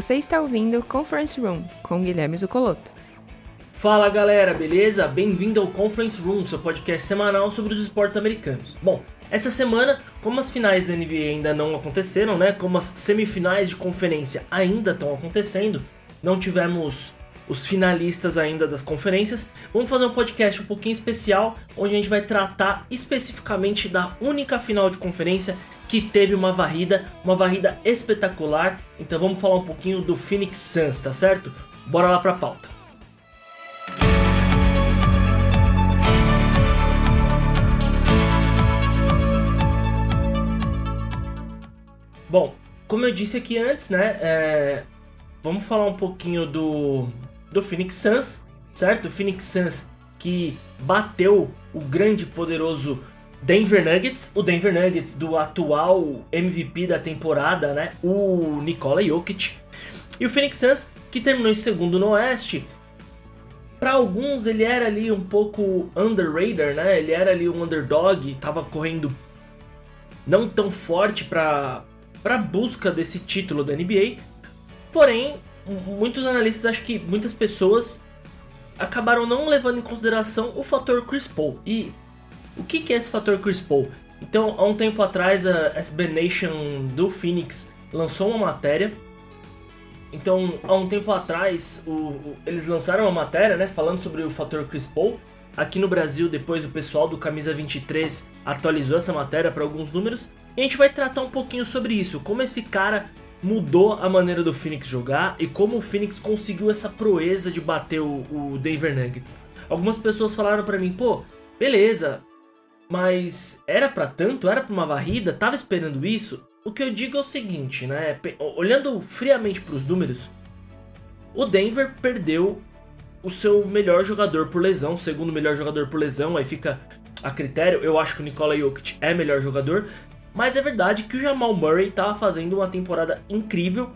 Você está ouvindo Conference Room com Guilherme Zucoloto. Fala galera, beleza? Bem-vindo ao Conference Room, seu podcast semanal sobre os esportes americanos. Bom, essa semana, como as finais da NBA ainda não aconteceram, né? Como as semifinais de conferência ainda estão acontecendo, não tivemos os finalistas ainda das conferências, vamos fazer um podcast um pouquinho especial, onde a gente vai tratar especificamente da única final de conferência que teve uma varrida, uma varrida espetacular. Então vamos falar um pouquinho do Phoenix Suns, tá certo? Bora lá pra pauta. Bom, como eu disse aqui antes, né? É, vamos falar um pouquinho do, do Phoenix Suns, certo? O Phoenix Suns que bateu o grande poderoso Denver Nuggets, o Denver Nuggets do atual MVP da temporada, né? O Nikola Jokic. E o Phoenix Suns, que terminou em segundo no Oeste. Para alguns ele era ali um pouco underrated, né? Ele era ali um underdog, tava correndo não tão forte para para busca desse título da NBA. Porém, muitos analistas, acho que muitas pessoas acabaram não levando em consideração o fator Chris Paul. E o que, que é esse fator Chris Paul? Então, há um tempo atrás, a SB Nation do Phoenix lançou uma matéria. Então, há um tempo atrás, o, o, eles lançaram uma matéria, né, falando sobre o fator Chris Paul. Aqui no Brasil, depois o pessoal do Camisa 23 atualizou essa matéria para alguns números. E a gente vai tratar um pouquinho sobre isso, como esse cara mudou a maneira do Phoenix jogar e como o Phoenix conseguiu essa proeza de bater o, o Denver Nuggets. Algumas pessoas falaram para mim, pô, beleza, mas era para tanto? Era para uma varrida? Tava esperando isso? O que eu digo é o seguinte, né? Olhando friamente para os números, o Denver perdeu o seu melhor jogador por lesão, segundo melhor jogador por lesão, aí fica a critério. Eu acho que o Nikola Jokic é melhor jogador, mas é verdade que o Jamal Murray estava fazendo uma temporada incrível,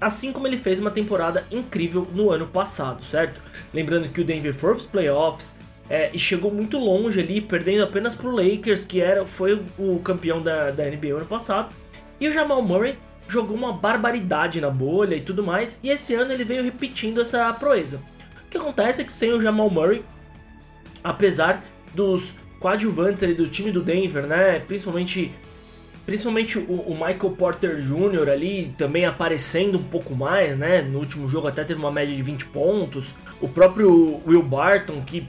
assim como ele fez uma temporada incrível no ano passado, certo? Lembrando que o Denver foi para playoffs, é, e chegou muito longe ali, perdendo apenas para o Lakers, que era, foi o campeão da, da NBA ano passado. E o Jamal Murray jogou uma barbaridade na bolha e tudo mais, e esse ano ele veio repetindo essa proeza. O que acontece é que sem o Jamal Murray, apesar dos coadjuvantes ali do time do Denver, né, principalmente principalmente o, o, Michael Porter Jr. ali também aparecendo um pouco mais, né? No último jogo até teve uma média de 20 pontos. O próprio Will Barton, que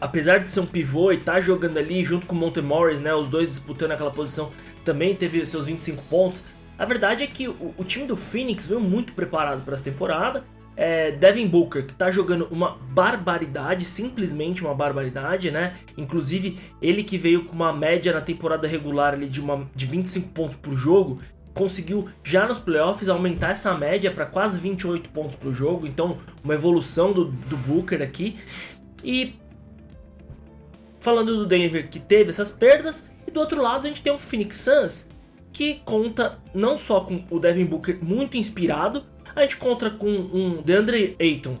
apesar de ser um pivô e tá jogando ali junto com o Monte Morris, né, os dois disputando aquela posição, também teve seus 25 pontos. A verdade é que o, o time do Phoenix veio muito preparado para essa temporada. É, Devin Booker, que está jogando uma barbaridade, simplesmente uma barbaridade, né? Inclusive, ele que veio com uma média na temporada regular ali de, uma, de 25 pontos por jogo, conseguiu já nos playoffs aumentar essa média para quase 28 pontos por jogo, então uma evolução do, do Booker aqui. E falando do Denver que teve essas perdas, e do outro lado a gente tem o Phoenix Suns que conta não só com o Devin Booker muito inspirado, a gente conta com um DeAndre Ayton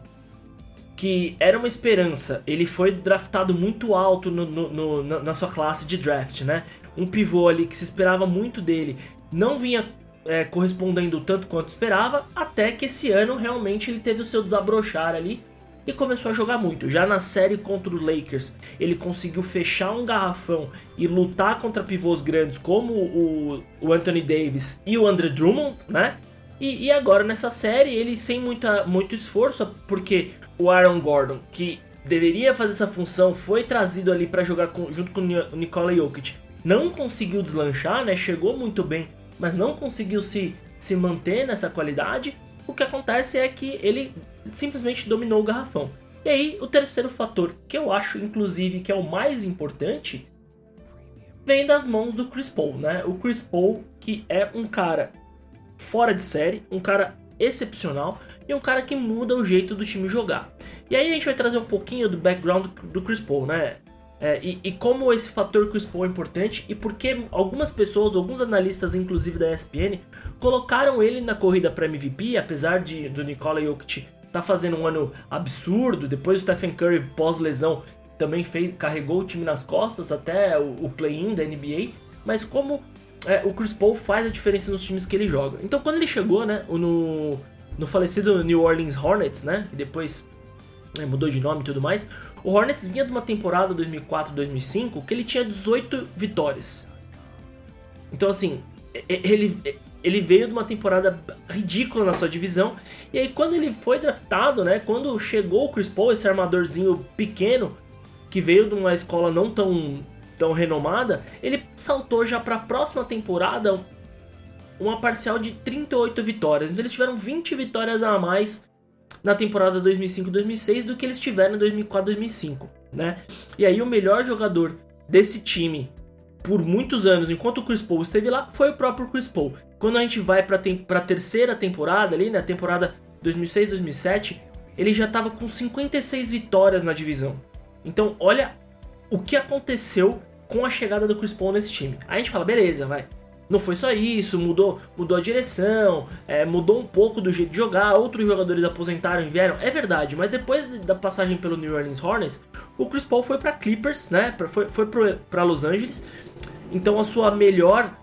que era uma esperança. Ele foi draftado muito alto no, no, no, na sua classe de draft, né? Um pivô ali que se esperava muito dele, não vinha é, correspondendo tanto quanto esperava, até que esse ano realmente ele teve o seu desabrochar ali e começou a jogar muito. Já na série contra o Lakers, ele conseguiu fechar um garrafão e lutar contra pivôs grandes como o, o Anthony Davis e o Andre Drummond, né? E, e, agora nessa série, ele sem muita, muito esforço, porque o Aaron Gordon, que deveria fazer essa função, foi trazido ali para jogar com, junto com o Nikola Jokic, não conseguiu deslanchar, né? Chegou muito bem, mas não conseguiu se, se manter nessa qualidade. O que acontece é que ele simplesmente dominou o garrafão. E aí, o terceiro fator, que eu acho inclusive que é o mais importante, vem das mãos do Chris Paul, né? O Chris Paul, que é um cara fora de série, um cara excepcional e um cara que muda o jeito do time jogar. E aí a gente vai trazer um pouquinho do background do Chris Paul, né? É, e, e, como esse fator Chris Paul é importante e porque algumas pessoas, alguns analistas, inclusive da ESPN, colocaram ele na corrida para MVP, apesar de do Nikola Jokic tá fazendo um ano absurdo. Depois o Stephen Curry, pós-lesão, também fez, carregou o time nas costas até o, o play-in da NBA. Mas como é, o Chris Paul faz a diferença nos times que ele joga. Então quando ele chegou né, no, no falecido New Orleans Hornets, né? Que depois né, mudou de nome e tudo mais. O Hornets vinha de uma temporada 2004-2005 que ele tinha 18 vitórias. Então, assim, ele, ele veio de uma temporada ridícula na sua divisão. E aí, quando ele foi draftado, né? Quando chegou o Chris Paul, esse armadorzinho pequeno, que veio de uma escola não tão, tão renomada, ele saltou já para a próxima temporada uma parcial de 38 vitórias. Então, eles tiveram 20 vitórias a mais na temporada 2005-2006 do que eles tiveram em 2004-2005, né? E aí, o melhor jogador desse time por muitos anos, enquanto o Chris Paul esteve lá, foi o próprio Chris Paul. Quando a gente vai para a terceira temporada ali, né, temporada 2006-2007, ele já estava com 56 vitórias na divisão. Então, olha o que aconteceu com a chegada do Chris Paul nesse time. Aí a gente fala, beleza, vai. Não foi só isso, mudou, mudou a direção, é, mudou um pouco do jeito de jogar, outros jogadores aposentaram e vieram. É verdade, mas depois da passagem pelo New Orleans Hornets, o Chris Paul foi para Clippers, né? Foi, foi para Los Angeles então a sua melhor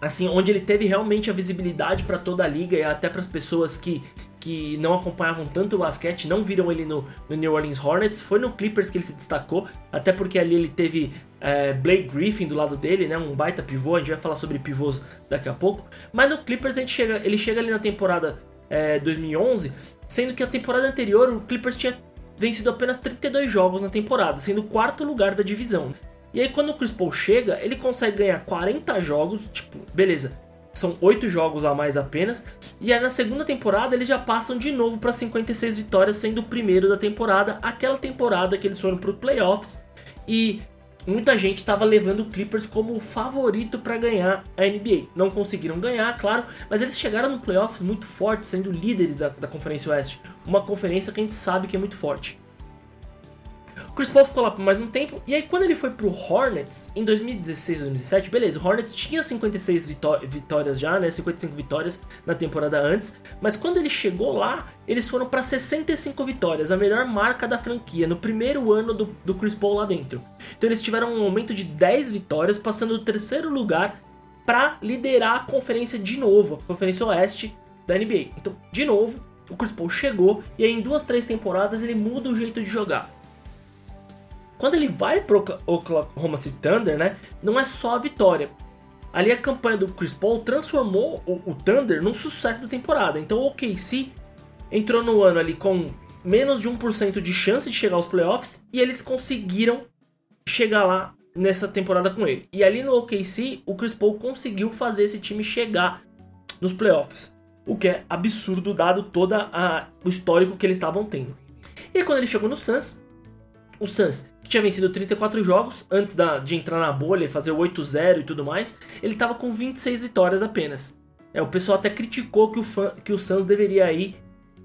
assim, onde ele teve realmente a visibilidade para toda a liga e até para as pessoas que, que não acompanhavam tanto o basquete, não viram ele no, no, New Orleans Hornets, foi no Clippers que ele se destacou, até porque ali ele teve é, Blake Griffin do lado dele, né, um baita pivô, a gente vai falar sobre pivôs daqui a pouco, mas no Clippers a gente chega, ele chega ali na temporada é, 2011, sendo que a temporada anterior o Clippers tinha vencido apenas 32 jogos na temporada, sendo o quarto lugar da divisão. E aí quando o Chris Paul chega, ele consegue ganhar 40 jogos, tipo, beleza. São 8 jogos a mais apenas. E aí na segunda temporada eles já passam de novo para 56 vitórias, sendo o primeiro da temporada, aquela temporada que eles foram para os playoffs. E muita gente estava levando o Clippers como o favorito para ganhar a NBA. Não conseguiram ganhar, claro, mas eles chegaram no playoffs muito forte, sendo líderes da, da Conferência Oeste. Uma conferência que a gente sabe que é muito forte. Chris Paul ficou lá por mais um tempo, e aí quando ele foi pro Hornets, em 2016, 2017, beleza, o Hornets tinha 56 vitórias já, né, 55 vitórias na temporada antes, mas quando ele chegou lá, eles foram para 65 vitórias, a melhor marca da franquia, no primeiro ano do, do Chris Paul lá dentro. Então eles tiveram um aumento de 10 vitórias, passando do terceiro lugar para liderar a conferência de novo, a conferência oeste da NBA. Então, de novo, o Chris Paul chegou e aí em duas, três temporadas ele muda o jeito de jogar. Quando ele vai pro Oklahoma City Thunder, né, não é só a vitória. Ali a campanha do Chris Paul transformou o, o Thunder num sucesso da temporada. Então o OKC entrou no ano ali com menos de 1% de chance de chegar aos playoffs e eles conseguiram chegar lá nessa temporada com ele. E ali no OKC, o Chris Paul conseguiu fazer esse time chegar nos playoffs. O que é absurdo dado todo o histórico que eles estavam tendo. E quando ele chegou no Suns, o Suns tinha vencido 34 jogos antes da, de entrar na bolha e fazer o 8-0 e tudo mais, ele estava com 26 vitórias apenas. É, o pessoal até criticou que o, fã, que o Suns deveria ir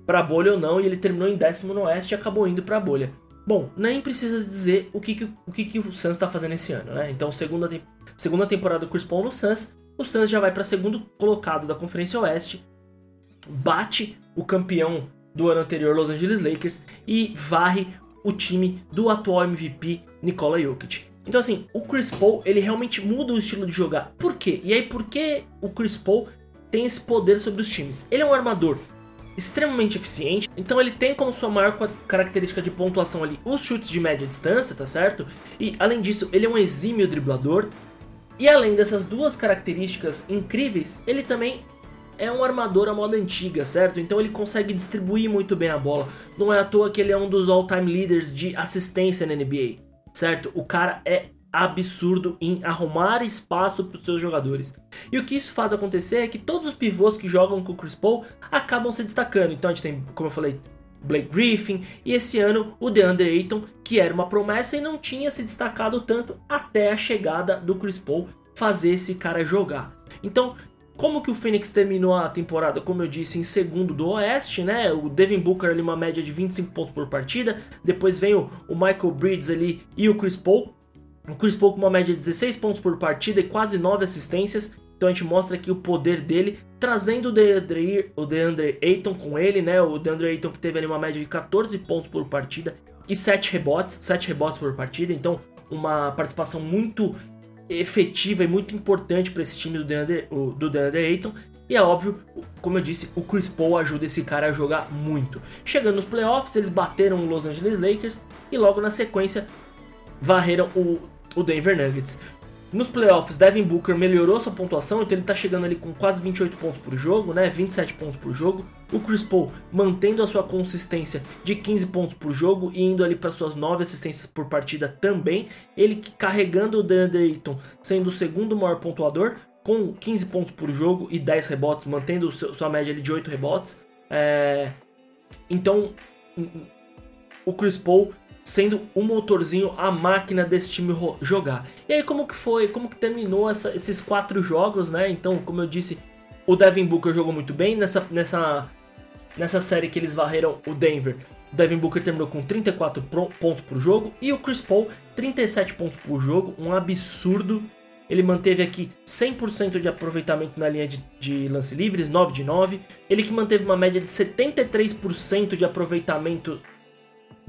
para a bolha ou não, e ele terminou em décimo no Oeste e acabou indo para a bolha. Bom, nem precisa dizer o que, que o, que, que o Suns está fazendo esse ano, né? Então, segunda, segunda temporada do Chris Paul no Suns, o Suns já vai para segundo colocado da Conferência Oeste, bate o campeão do ano anterior, Los Angeles Lakers, e varre o time do atual MVP Nikola Jokic. Então assim, o Chris Paul, ele realmente muda o estilo de jogar. Por quê? E aí por que o Chris Paul tem esse poder sobre os times? Ele é um armador extremamente eficiente, então ele tem como sua maior característica de pontuação ali os chutes de média distância, tá certo? E além disso, ele é um exímio driblador. E além dessas duas características incríveis, ele também é um armador à moda antiga, certo? Então ele consegue distribuir muito bem a bola. Não é à toa que ele é um dos all-time leaders de assistência na NBA, certo? O cara é absurdo em arrumar espaço para os seus jogadores. E o que isso faz acontecer é que todos os pivôs que jogam com o Chris Paul acabam se destacando. Então a gente tem, como eu falei, Blake Griffin e esse ano o DeAndre Ayton, que era uma promessa e não tinha se destacado tanto até a chegada do Chris Paul fazer esse cara jogar. Então, como que o Phoenix terminou a temporada, como eu disse, em segundo do Oeste, né? O Devin Booker ali uma média de 25 pontos por partida, depois vem o, o Michael Bridges ali e o Chris Paul. O Chris Paul com uma média de 16 pontos por partida e quase 9 assistências. Então a gente mostra aqui o poder dele, trazendo o DeAndre, o DeAndre Ayton com ele, né? O DeAndre Ayton que teve ali uma média de 14 pontos por partida e 7 rebotes, 7 rebotes por partida. Então uma participação muito efetiva e muito importante para esse time do DeAndre, do DeAndre Ayton. E é óbvio, como eu disse, o Chris Paul ajuda esse cara a jogar muito. Chegando nos playoffs, eles bateram o Los Angeles Lakers e logo na sequência varreram o, o Denver Nuggets. Nos playoffs, Devin Booker melhorou sua pontuação, então ele tá chegando ali com quase 28 pontos por jogo, né? 27 pontos por jogo. O Chris Paul mantendo a sua consistência de 15 pontos por jogo e indo ali para suas 9 assistências por partida também. Ele carregando o DeAndre Ayton, sendo o segundo maior pontuador, com 15 pontos por jogo e 10 rebotes, mantendo sua média ali de 8 rebotes. É... Então, o Chris Paul sendo o motorzinho, a máquina desse time jogar. E aí como que foi, como que terminou essa, esses quatro jogos, né? Então, como eu disse, o Devin Booker jogou muito bem nessa, nessa, nessa série que eles varreram o Denver. O Devin Booker terminou com 34 pontos por jogo e o Chris Paul 37 pontos por jogo, um absurdo. Ele manteve aqui 100% de aproveitamento na linha de, de, lance livres, 9 de 9. Ele que manteve uma média de 73% de aproveitamento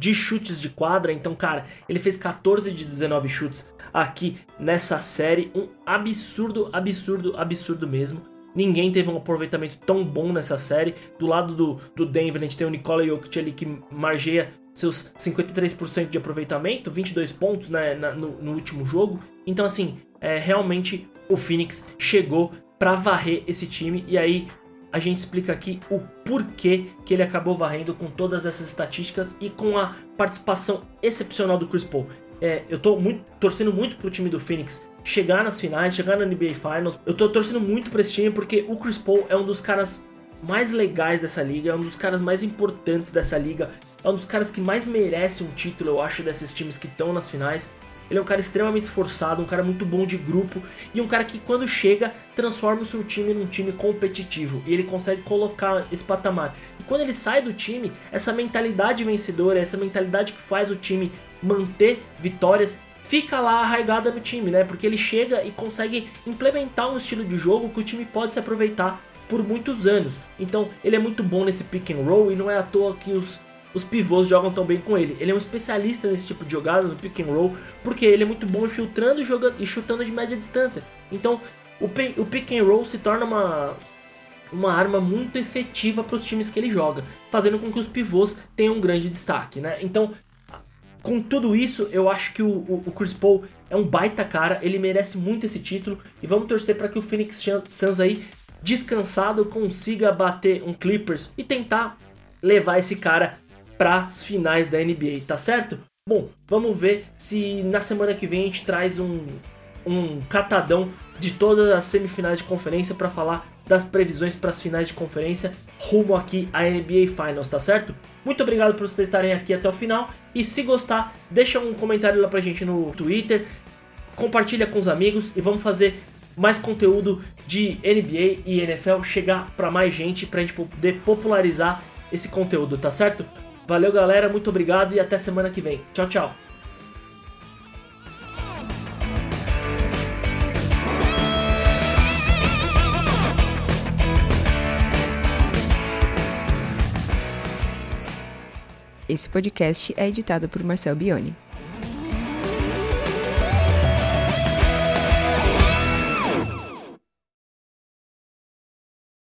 de chutes de quadra. Então, cara, ele fez 14 de 19 chutes aqui nessa série. Um absurdo, absurdo, absurdo mesmo. Ninguém teve um aproveitamento tão bom nessa série. Do lado do, do Denver, a gente tem o Nikola Jokic ali que margeia seus 53% de aproveitamento, 22 pontos né, na, no, no, último jogo. Então, assim, é, realmente o Phoenix chegou para varrer esse time. E aí, a gente explica aqui o porquê que ele acabou varrendo com todas essas estatísticas e com a participação excepcional do Chris Paul. É, eu tô muito, torcendo muito pro time do Phoenix chegar nas finais, chegar na NBA Finals. Eu tô torcendo muito pra esse time porque o Chris Paul é um dos caras mais legais dessa liga, é um dos caras mais importantes dessa liga, é um dos caras que mais merece um título, eu acho, desses times que estão nas finais. Ele é um cara extremamente esforçado, um cara muito bom de grupo e um cara que quando chega transforma o seu time num time competitivo e ele consegue colocar esse patamar. E quando ele sai do time, essa mentalidade vencedora, essa mentalidade que faz o time manter vitórias, fica lá arraigada no time, né? Porque ele chega e consegue implementar um estilo de jogo que o time pode se aproveitar por muitos anos. Então, ele é muito bom nesse pick and roll e não é à toa que os os pivôs jogam tão bem com ele. Ele é um especialista nesse tipo de jogada, no pick and roll, porque ele é muito bom infiltrando e, e chutando de média distância. Então, o, o pick and roll se torna uma, uma arma muito efetiva para os times que ele joga, fazendo com que os pivôs tenham um grande destaque, né? Então, com tudo isso, eu acho que o, o, o, Chris Paul é um baita cara, ele merece muito esse título e vamos torcer para que o Phoenix Suns aí descansado consiga bater um Clippers e tentar levar esse cara para as finais da NBA, tá certo? Bom, vamos ver se na semana que vem a gente traz um, um catadão de todas as semifinais de conferência para falar das previsões para as finais de conferência rumo aqui à NBA Finals, tá certo? Muito obrigado por vocês estarem aqui até o final e se gostar, deixa um comentário lá pra gente no Twitter, compartilha com os amigos e vamos fazer mais conteúdo de NBA e NFL chegar para mais gente pra gente poder popularizar esse conteúdo, tá certo? Valeu, galera, muito obrigado e até semana que vem. Tchau, tchau. Esse podcast é editado por Marcel Bione.